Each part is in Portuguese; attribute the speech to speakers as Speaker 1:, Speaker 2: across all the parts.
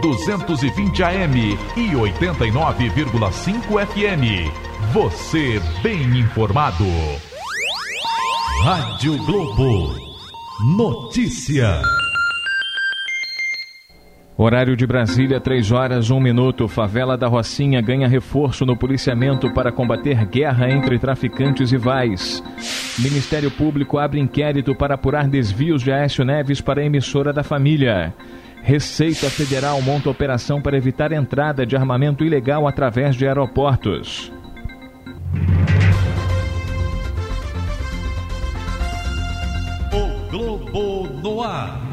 Speaker 1: 1220 AM e 89,5 FM. Você bem informado. Rádio Globo. Notícia.
Speaker 2: Horário de Brasília, 3 horas, 1 minuto. Favela da Rocinha ganha reforço no policiamento para combater guerra entre traficantes e vais. Ministério Público abre inquérito para apurar desvios de Aécio Neves para a emissora da família. Receita Federal monta operação para evitar entrada de armamento ilegal através de aeroportos.
Speaker 1: O Globo no ar.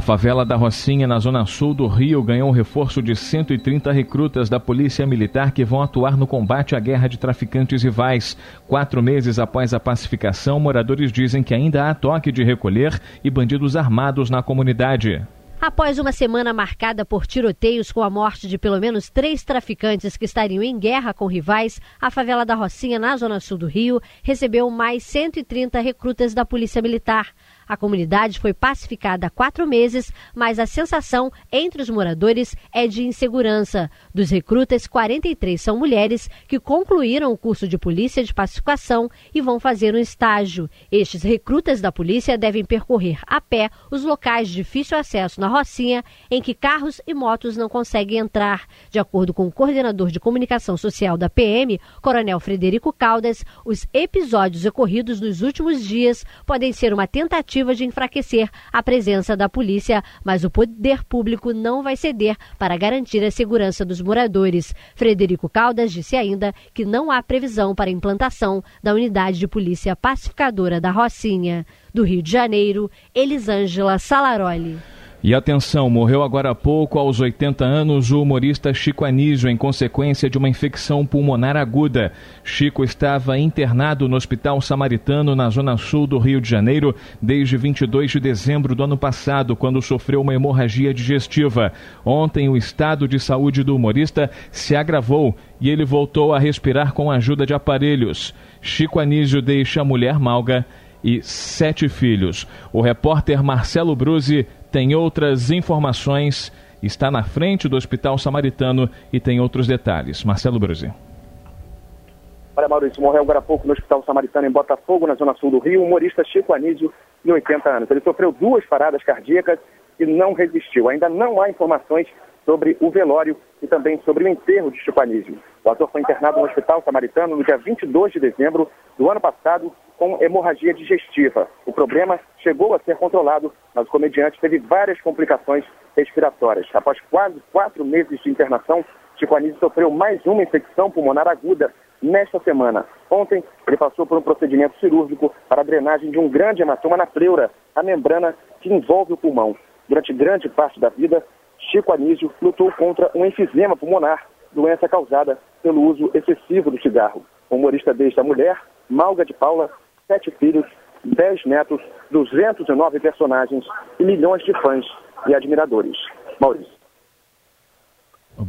Speaker 2: A favela da Rocinha, na zona sul do Rio, ganhou um reforço de 130 recrutas da Polícia Militar que vão atuar no combate à guerra de traficantes rivais. Quatro meses após a pacificação, moradores dizem que ainda há toque de recolher e bandidos armados na comunidade.
Speaker 3: Após uma semana marcada por tiroteios com a morte de pelo menos três traficantes que estariam em guerra com rivais, a favela da Rocinha, na zona sul do Rio, recebeu mais 130 recrutas da Polícia Militar. A comunidade foi pacificada há quatro meses, mas a sensação entre os moradores é de insegurança. Dos recrutas, 43 são mulheres que concluíram o curso de polícia de pacificação e vão fazer um estágio. Estes recrutas da polícia devem percorrer a pé os locais de difícil acesso na Rocinha, em que carros e motos não conseguem entrar. De acordo com o coordenador de comunicação social da PM, Coronel Frederico Caldas, os episódios ocorridos nos últimos dias podem ser uma tentativa tentativa de enfraquecer a presença da polícia, mas o poder público não vai ceder para garantir a segurança dos moradores. Frederico Caldas disse ainda que não há previsão para a implantação da unidade de polícia pacificadora da Rocinha. Do Rio de Janeiro, Elisângela Salaroli.
Speaker 2: E atenção, morreu agora há pouco, aos 80 anos, o humorista Chico Anísio, em consequência de uma infecção pulmonar aguda. Chico estava internado no Hospital Samaritano, na zona sul do Rio de Janeiro, desde 22 de dezembro do ano passado, quando sofreu uma hemorragia digestiva. Ontem, o estado de saúde do humorista se agravou e ele voltou a respirar com a ajuda de aparelhos. Chico Anísio deixa a mulher Malga e sete filhos. O repórter Marcelo Bruzi tem outras informações, está na frente do Hospital Samaritano e tem outros detalhes. Marcelo Bruzi.
Speaker 4: Olha, Maurício, morreu agora há pouco no Hospital Samaritano em Botafogo, na zona sul do Rio, o humorista Chico Anísio, de 80 anos. Ele sofreu duas paradas cardíacas e não resistiu. Ainda não há informações sobre o velório e também sobre o enterro de Chico Anísio. O ator foi internado no Hospital Samaritano no dia 22 de dezembro do ano passado com hemorragia digestiva. O problema chegou a ser controlado, mas o comediante teve várias complicações respiratórias. Após quase quatro meses de internação, Chico Anísio sofreu mais uma infecção pulmonar aguda nesta semana. Ontem, ele passou por um procedimento cirúrgico para a drenagem de um grande hematoma na pleura, a membrana que envolve o pulmão. Durante grande parte da vida, Chico Anísio lutou contra um enfisema pulmonar, doença causada pelo uso excessivo do cigarro. O humorista deixa a mulher, Malga de Paula, sete filhos, dez netos, 209 personagens e milhões de fãs e admiradores. Maurício.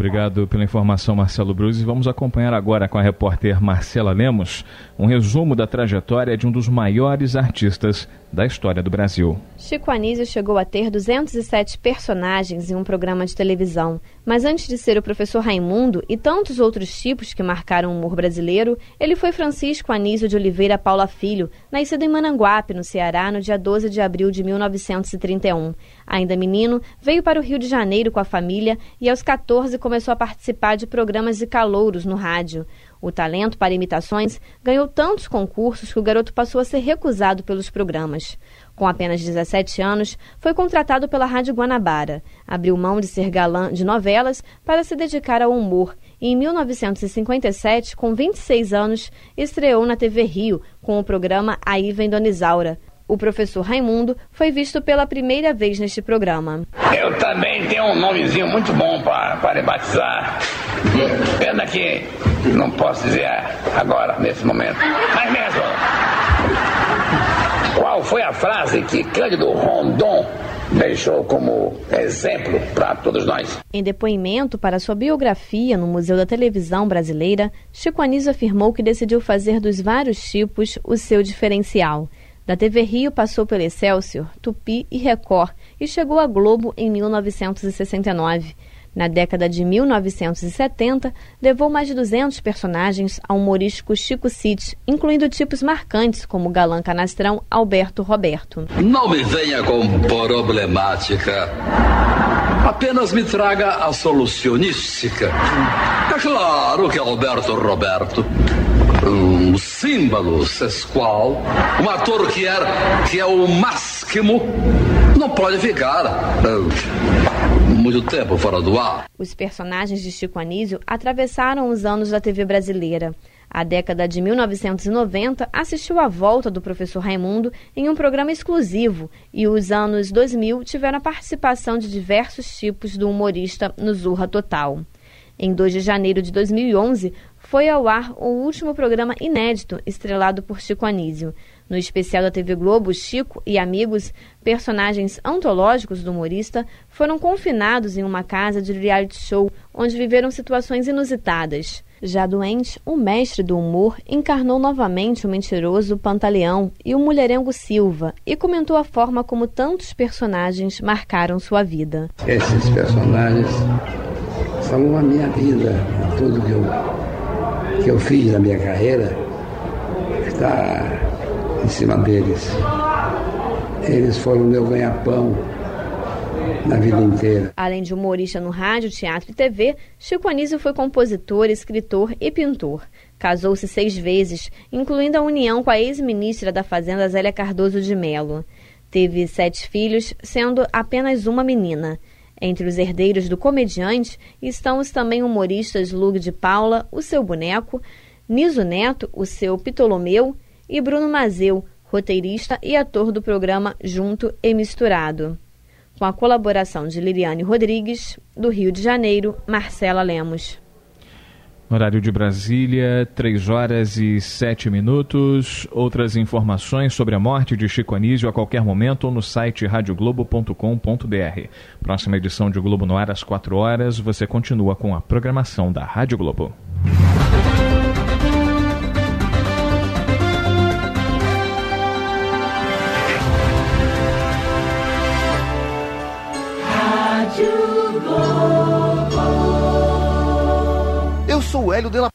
Speaker 2: Obrigado pela informação, Marcelo Bruz. E vamos acompanhar agora com a repórter Marcela Lemos um resumo da trajetória de um dos maiores artistas da história do Brasil.
Speaker 5: Chico Anísio chegou a ter 207 personagens em um programa de televisão, mas antes de ser o professor Raimundo e tantos outros tipos que marcaram o humor brasileiro, ele foi Francisco Anísio de Oliveira Paula Filho, nascido em Mananguape, no Ceará, no dia 12 de abril de 1931. Ainda menino, veio para o Rio de Janeiro com a família e aos 14 começou a participar de programas de calouros no rádio. O talento para imitações ganhou tantos concursos que o garoto passou a ser recusado pelos programas. Com apenas 17 anos, foi contratado pela Rádio Guanabara. Abriu mão de ser galã de novelas para se dedicar ao humor e, em 1957, com 26 anos, estreou na TV Rio com o programa Aí Vem Dona Isaura. O professor Raimundo foi visto pela primeira vez neste programa.
Speaker 6: Eu também tenho um nomezinho muito bom para batizar. Pena que não posso dizer agora, nesse momento. Mas mesmo. Qual foi a frase que Cândido Rondon deixou como exemplo para todos nós.
Speaker 5: Em depoimento para sua biografia no Museu da Televisão Brasileira, Chico Anísio afirmou que decidiu fazer dos vários tipos o seu diferencial. Da TV Rio passou pelo Excelsior, Tupi e Record e chegou à Globo em 1969. Na década de 1970, levou mais de 200 personagens ao humorístico Chico City, incluindo tipos marcantes como o galã canastrão Alberto Roberto.
Speaker 7: Não me venha com problemática. Apenas me traga a solucionística. É claro que Alberto Roberto um símbolo sesqual, um ator que, era, que é o máximo, não pode ficar uh, muito tempo fora do ar.
Speaker 5: Os personagens de Chico Anísio atravessaram os anos da TV brasileira. A década de 1990 assistiu à volta do professor Raimundo em um programa exclusivo e os anos 2000 tiveram a participação de diversos tipos do humorista no Zurra Total. Em 2 de janeiro de 2011, foi ao ar o último programa inédito estrelado por Chico Anísio. No especial da TV Globo, Chico e amigos, personagens antológicos do humorista, foram confinados em uma casa de reality show onde viveram situações inusitadas. Já doente, o mestre do humor encarnou novamente o mentiroso Pantaleão e o mulherengo Silva e comentou a forma como tantos personagens marcaram sua vida.
Speaker 8: Esses personagens são a minha vida, tudo que eu que eu fiz na minha carreira está em cima deles. Eles foram meu ganha-pão na vida inteira.
Speaker 5: Além de humorista no rádio, teatro e TV, Chico Anísio foi compositor, escritor e pintor. Casou-se seis vezes, incluindo a união com a ex-ministra da Fazenda Zélia Cardoso de Melo. Teve sete filhos, sendo apenas uma menina. Entre os herdeiros do comediante estão os também humoristas Lug de Paula, o seu boneco, Niso Neto, o seu Ptolomeu, e Bruno Mazeu, roteirista e ator do programa Junto e Misturado. Com a colaboração de Liliane Rodrigues, do Rio de Janeiro, Marcela Lemos.
Speaker 2: Horário de Brasília, 3 horas e 7 minutos. Outras informações sobre a morte de Chico Anísio a qualquer momento no site radioglobo.com.br. Próxima edição de Globo no ar às 4 horas. Você continua com a programação da Rádio Globo.
Speaker 9: Rádio Globo.